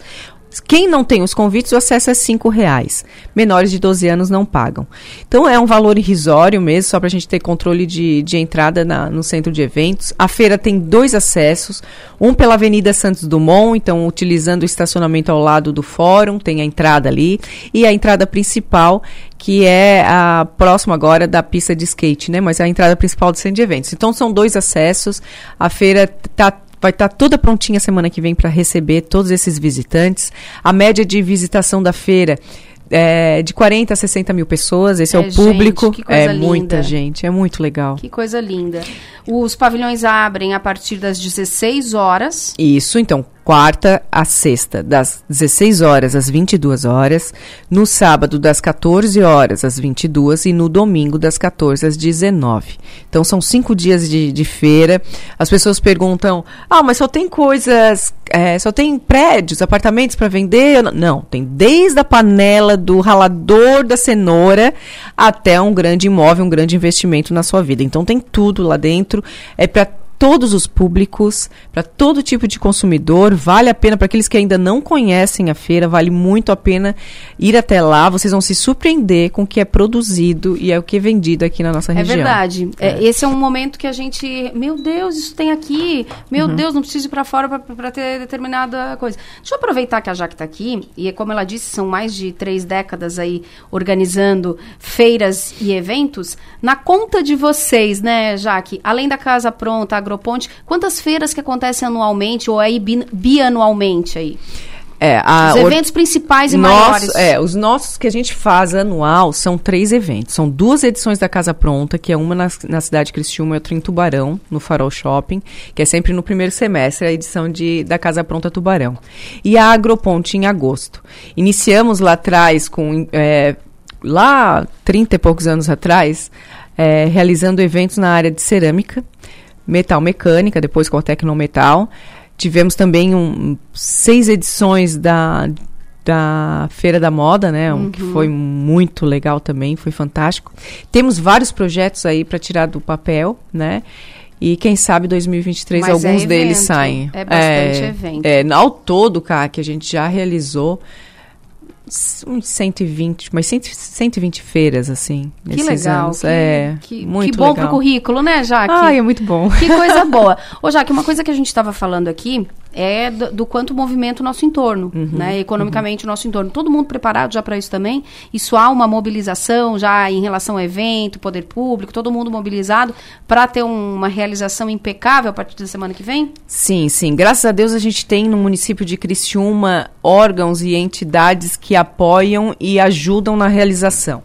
Quem não tem os convites, o acesso é cinco reais. Menores de 12 anos não pagam. Então é um valor irrisório mesmo, só para a gente ter controle de, de entrada na- no centro de eventos. A feira tem dois acessos, um pela Avenida Santos Dumont, então utilizando o estacionamento ao lado do fórum, tem a entrada ali, e a entrada principal, que é a próxima agora da pista de skate, né? Mas é a entrada principal do centro de eventos. Então são dois acessos. A feira tá vai estar toda prontinha semana que vem para receber todos esses visitantes. A média de visitação da feira é de 40 a 60 mil pessoas. Esse é, É, o público. gente, é muita linda. gente, é muito legal. Que coisa linda. Os pavilhões abrem a partir das 16 horas. Isso, então, quarta a sexta, das 16 horas às 22 horas, no sábado das 14 horas às 22 e no domingo das 14 às 19. Então, são cinco dias de, de feira. As pessoas perguntam, ah, mas só tem coisas, é, só tem prédios, apartamentos para vender? Não- Não, tem desde a panela do ralador da cenoura até um grande imóvel, um grande investimento na sua vida. Então, tem tudo lá dentro. É para todos os públicos, para todo tipo de consumidor. Vale a pena para aqueles que ainda não conhecem a feira, vale muito a pena ir até lá. Vocês vão se surpreender com o que é produzido e é o que é vendido aqui na nossa É região. verdade. É, esse é um momento que a gente, meu Deus, isso tem aqui. Meu Uhum. Deus, não preciso ir para fora para ter determinada coisa. Deixa eu aproveitar que a Jaque está aqui e como ela disse, são mais de três décadas aí organizando feiras e eventos. Na conta de vocês, né, Jaque? Além da Casa Pronta, Agroponte, quantas feiras que acontecem anualmente ou aí bi- bianualmente aí? É, a Os eventos principais e Nosso- maiores. É, os nossos que a gente faz anual são três eventos. São duas edições da Casa Pronta, que é uma na, na cidade de Criciúma e outra em Tubarão, no Farol Shopping, que é sempre no primeiro semestre, a edição de, da Casa Pronta Tubarão. E a Agroponte em agosto. Iniciamos lá atrás com... é, lá, 30 e poucos anos atrás, é, realizando eventos na área de cerâmica, metal mecânica, depois com a Tecnometal. Tivemos também um, seis edições da, da Feira da Moda, né? um que Uhum. foi muito legal também, foi fantástico. Temos vários projetos aí para tirar do papel, né? E quem sabe 2023 Mas é alguns deles evento, saem. é bastante evento. É, ao todo, cara, que a gente já realizou uns 120, mas 100, 120 feiras, assim, Que nesses legal. anos. Que, é, que, muito que bom legal. pro currículo, né, Jaque? Ai, é muito bom. Que coisa [LAUGHS] boa. Ô, Jaque, uma coisa que a gente estava falando aqui é do, do quanto movimenta o nosso entorno, Uhum, né? Economicamente o nosso entorno. Todo mundo preparado já para isso também? Isso há uma mobilização já em relação ao evento, poder público, todo mundo mobilizado para ter um- uma realização impecável a partir da semana que vem? Sim, sim. Graças a Deus a gente tem no município de Criciúma órgãos e entidades que apoiam e ajudam na realização.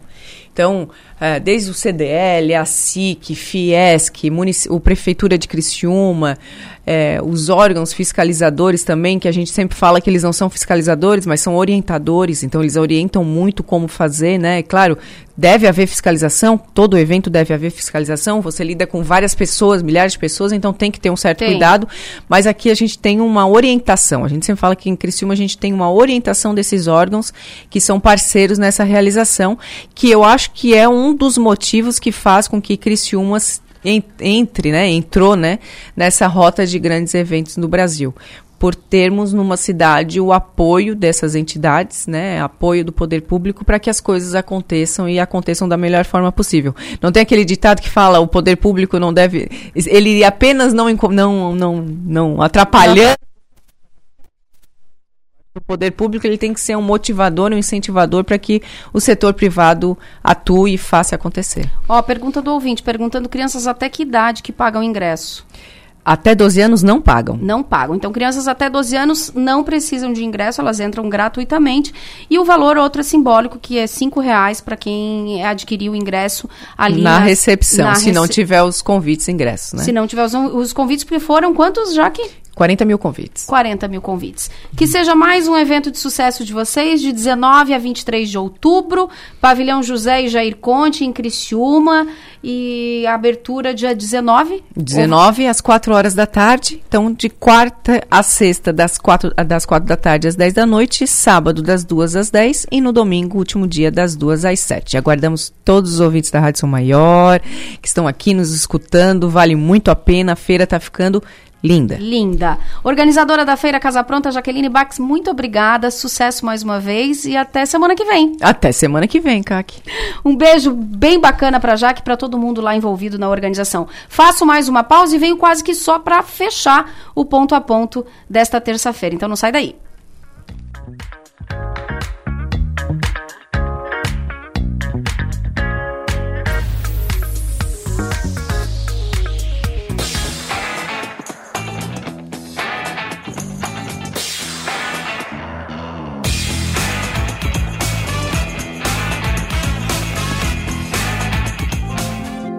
Então, eh, desde o CDL, a SIC, Fiesc, munici- o Prefeitura de Criciúma, eh, os órgãos fiscalizadores também, que a gente sempre fala que eles não são fiscalizadores, mas são orientadores, então eles orientam muito como fazer, né? Claro, deve haver fiscalização, todo evento deve haver fiscalização, você lida com várias pessoas, milhares de pessoas, então tem que ter um certo Tem. cuidado, mas aqui a gente tem uma orientação, a gente sempre fala que em Criciúma a gente tem uma orientação desses órgãos que são parceiros nessa realização, que eu acho que é um dos motivos que faz com que Criciúma entre, né, entrou, né, nessa rota de grandes eventos no Brasil. Por termos numa cidade o apoio dessas entidades, né, apoio do poder público para que as coisas aconteçam e aconteçam da melhor forma possível. Não tem aquele ditado que fala o poder público não deve, ele apenas não não não não atrapalhando o poder público ele tem que ser um motivador, um incentivador para que o setor privado atue e faça acontecer. Ó, pergunta do ouvinte, perguntando crianças até que idade que pagam ingresso. Até 12 anos não pagam. Não pagam. Então, crianças até 12 anos não precisam de ingresso, elas entram gratuitamente. E o valor outro é simbólico, que é R$ reais para quem adquirir o ingresso ali na, recepção, na se não rece- tiver os convites ingressos, né? Se não tiver os, os convites, porque foram quantos, já que 40 mil convites. 40 mil convites. Que seja mais um evento de sucesso de vocês, de 19 a 23 de outubro, Pavilhão José e Jair Conte, em Criciúma, e a abertura dia 19? 19 às 4 horas da tarde. Então, de quarta a sexta, das 4, das 4 da tarde às 10 da noite, sábado das 2 às 10 e no domingo, último dia, das 2 às 7. Aguardamos todos os ouvintes da Rádio São Maior, que estão aqui nos escutando, vale muito a pena, a feira está ficando linda. Linda. Organizadora da Feira Casa Pronta, Jaqueline Bax, muito obrigada, sucesso mais uma vez e até semana que vem. Até semana que vem, Kaki. Um beijo bem bacana pra Jaque e pra todo mundo lá envolvido na organização. Faço mais uma pausa e venho quase que só pra fechar o ponto a ponto desta terça-feira. Então não sai daí.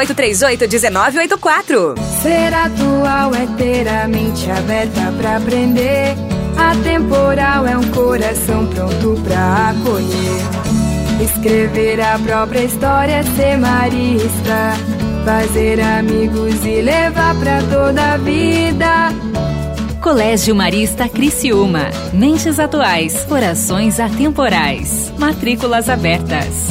1984. Ser atual é ter a mente aberta pra aprender. Atemporal é um coração pronto pra acolher. Escrever a própria história, ser marista. Fazer amigos e levar pra toda a vida. Colégio Marista Criciúma. Mentes atuais, corações atemporais. Matrículas abertas.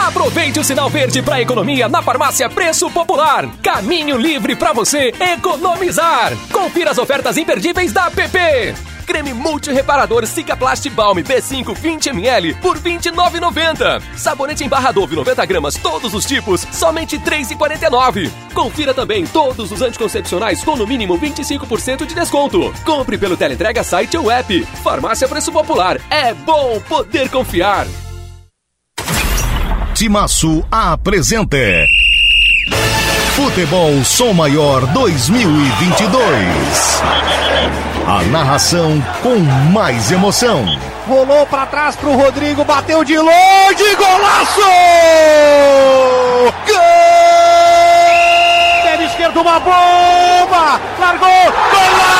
Aproveite o sinal verde para economia na farmácia Preço Popular. Caminho livre para você economizar. Confira as ofertas imperdíveis da PP. Creme multireparador Cicaplast Balm B5 20ml por R$ 29,90. Sabonete em barra Dove 90 gramas, todos os tipos, somente R$ 3,49. Confira também todos os anticoncepcionais com no mínimo 25% de desconto. Compre pelo teleentrega site ou app. Farmácia Preço Popular. É bom poder confiar. Timaçu apresenta Futebol Som Maior 2022. A narração com mais emoção. Rolou pra trás pro Rodrigo, bateu de longe, golaço! Gol! Pé esquerdo, uma bomba! Largou, golaço!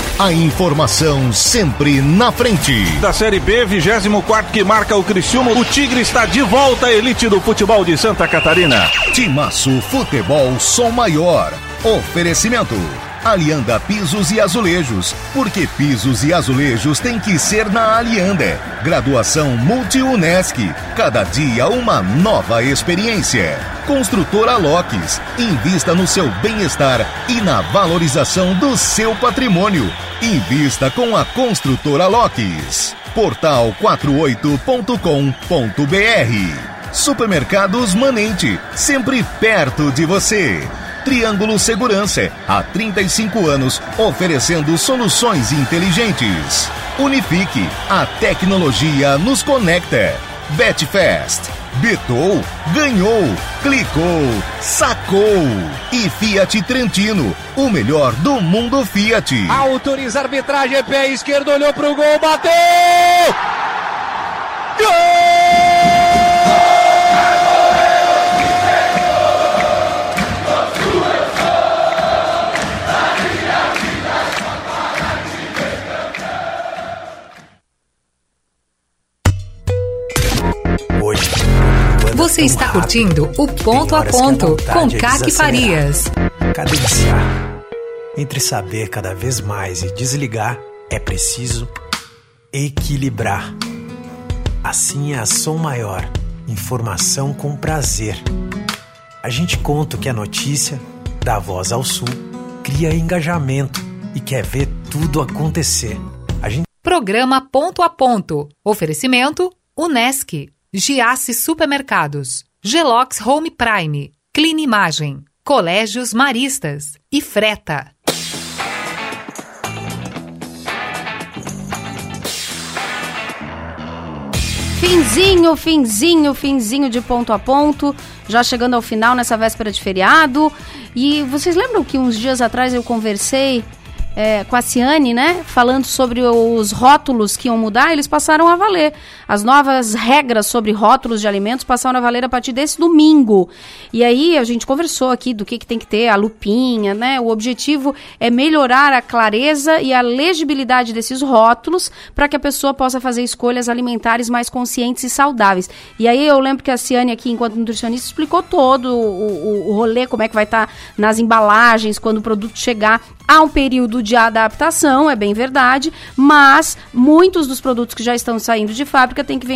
A informação sempre na frente. Da Série B, 24 que marca o Criciúma, o Tigre está de volta à elite do futebol de Santa Catarina. Timaço Futebol Som Maior. Oferecimento. Alianda Pisos e Azulejos. Porque pisos e azulejos tem que ser na Alianda. Graduação Multi-UNESC. Cada dia uma nova experiência. Construtora Locks. Invista no seu bem-estar e na valorização do seu patrimônio. Invista com a Construtora Locks. Portal 48.com.br Supermercados Manente, sempre perto de você. Triângulo Segurança, há 35 anos, oferecendo soluções inteligentes. Unifique, a tecnologia nos conecta. Betfest, betou, ganhou, clicou, sacou. E Fiat Trentino, o melhor do mundo Fiat. Autoriza a arbitragem, pé esquerdo, olhou pro gol, bateu! Você está curtindo o Ponto a Ponto com Caque Farias. Cadenciar. Entre saber cada vez mais e desligar, é preciso equilibrar. Assim é a som maior. Informação com prazer. A gente conta o que é notícia, dá voz ao sul, cria engajamento e quer ver tudo acontecer. A gente Programa Ponto a Ponto. Oferecimento Unesc, Giasse Supermercados, Gelox Home Prime, Clean Imagem, Colégios Maristas e Freta. Finzinho, finzinho, finzinho de ponto a ponto, já chegando ao final nessa véspera de feriado. E vocês lembram que uns dias atrás eu conversei é, com a Ciane, né? Falando sobre os rótulos que iam mudar, eles passaram a valer. As novas regras sobre rótulos de alimentos passaram a valer a partir desse domingo. E aí a gente conversou aqui do que, que tem que ter, a lupinha, né? O objetivo é melhorar a clareza e a legibilidade desses rótulos para que a pessoa possa fazer escolhas alimentares mais conscientes e saudáveis. E aí eu lembro que a Ciane aqui, enquanto nutricionista, explicou todo o, o, o rolê, como é que vai estar tá nas embalagens, quando o produto chegar. Há um período de adaptação, é bem verdade, mas muitos dos produtos que já estão saindo de fábrica têm que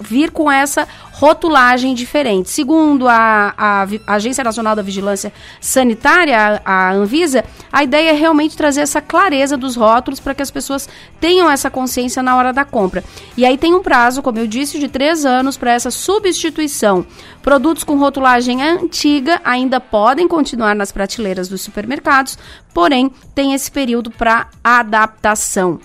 vir com, essa rotulagem diferente. Segundo a, a, a, Agência Nacional da Vigilância Sanitária, a, a Anvisa, a ideia é realmente trazer essa clareza dos rótulos para que as pessoas tenham essa consciência na hora da compra. E aí tem um prazo, como eu disse, de três anos para essa substituição. Produtos com rotulagem antiga ainda podem continuar nas prateleiras dos supermercados, porém tem esse período para adaptação.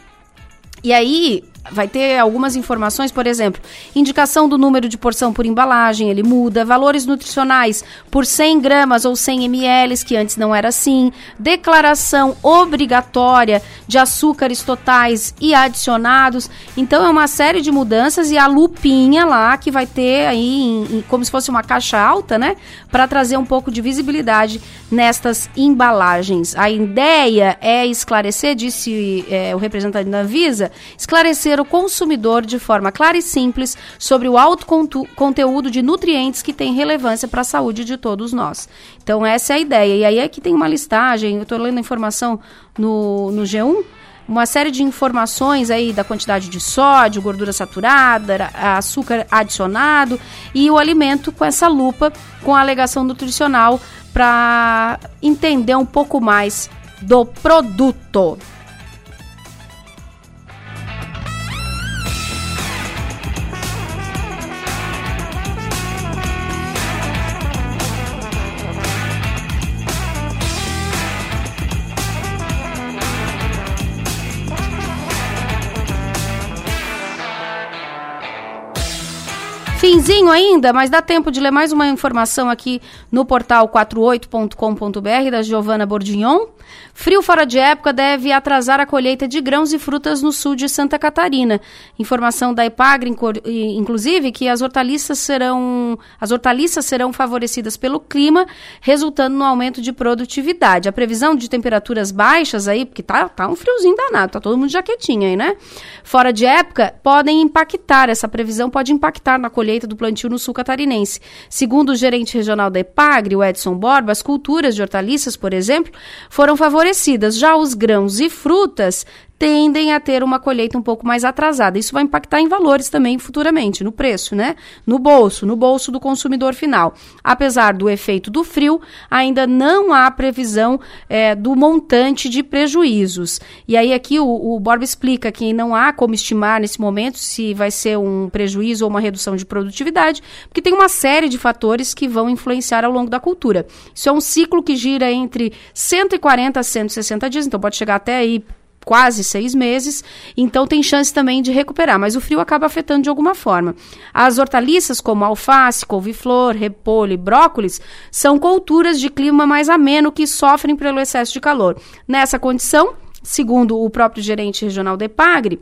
E aí, vai ter algumas informações, por exemplo, indicação do número de porção por embalagem, ele muda, valores nutricionais por 100 gramas ou 100 ml, que antes não era assim, declaração obrigatória de açúcares totais e adicionados. Então é uma série de mudanças e a lupinha lá que vai ter aí em, em, como se fosse uma caixa alta, né, para trazer um pouco de visibilidade nestas embalagens. A ideia é esclarecer, disse é, o representante da Visa, esclarecer o consumidor de forma clara e simples sobre o alto conteúdo de nutrientes que tem relevância para a saúde de todos nós. Então, essa é a ideia. E aí aqui tem uma listagem, eu estou lendo a informação no, no G1, uma série de informações aí da quantidade de sódio, gordura saturada, açúcar adicionado e o alimento com essa lupa com a alegação nutricional para entender um pouco mais do produto. Finzinho ainda, mas dá tempo de ler mais uma informação aqui no portal 48.com.br da Giovana Bordignon. Frio fora de época deve atrasar a colheita de grãos e frutas no sul de Santa Catarina. Informação da Epagre, inclusive, que as hortaliças serão as hortaliças serão favorecidas pelo clima, resultando no aumento de produtividade. A previsão de temperaturas baixas aí, porque tá, tá um friozinho danado, tá todo mundo jaquetinha aí, né? Fora de época, podem impactar, essa previsão pode impactar na colheita do plantio no sul catarinense. Segundo o gerente regional da Epagre, o Edson Borba, as culturas de hortaliças, por exemplo, foram favorecidas. Já os grãos e frutas tendem a ter uma colheita um pouco mais atrasada. Isso vai impactar em valores também futuramente, no preço, né? No bolso, no bolso do consumidor final. Apesar do efeito do frio, ainda não há previsão é, do montante de prejuízos. E aí aqui o, o Borba explica que não há como estimar nesse momento se vai ser um prejuízo ou uma redução de produtividade, porque tem uma série de fatores que vão influenciar ao longo da cultura. Isso é um ciclo que gira entre 140 a 160 dias, então pode chegar até aí quase seis meses, então tem chance também de recuperar, mas o frio acaba afetando de alguma forma. As hortaliças, como alface, couve-flor, repolho e brócolis, são culturas de clima mais ameno que sofrem pelo excesso de calor. Nessa condição, segundo o próprio gerente regional de Pagre,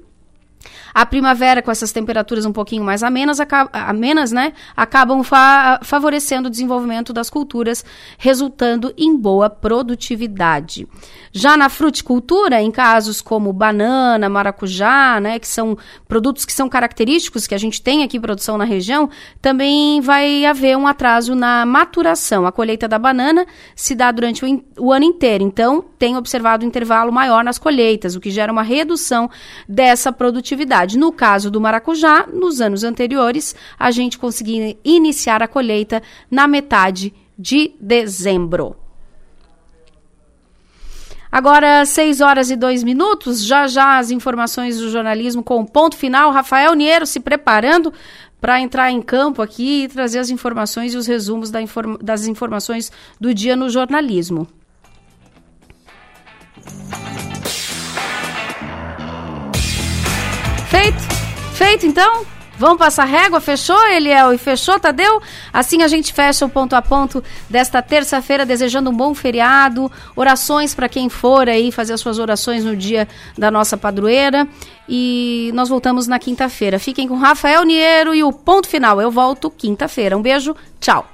a primavera, com essas temperaturas um pouquinho mais amenas, amenas né, acabam fa favorecendo o desenvolvimento das culturas, resultando em boa produtividade. Já na fruticultura, em casos como banana, maracujá, né, que são produtos que são característicos que a gente tem aqui produção na região, também vai haver um atraso na maturação. A colheita da banana se dá durante o, o ano inteiro, então tem observado um intervalo maior nas colheitas, o que gera uma redução dessa produtividade. No caso do maracujá, nos anos anteriores, a gente conseguia iniciar a colheita na metade de dezembro. Agora, 6 horas e 2 minutos, já já as informações do jornalismo com ponto final. Rafael Niero se preparando para entrar em campo aqui e trazer as informações e os resumos da inform das informações do dia no jornalismo. Feito? Feito então? Vamos passar régua? Fechou, Eliel? E fechou, Tadeu? Assim a gente fecha o ponto a ponto desta terça-feira, desejando um bom feriado, orações para quem for aí fazer as suas orações no dia da nossa padroeira. E nós voltamos na quinta-feira. Fiquem com Rafael Niero e o ponto final. Eu volto quinta-feira. Um beijo, tchau.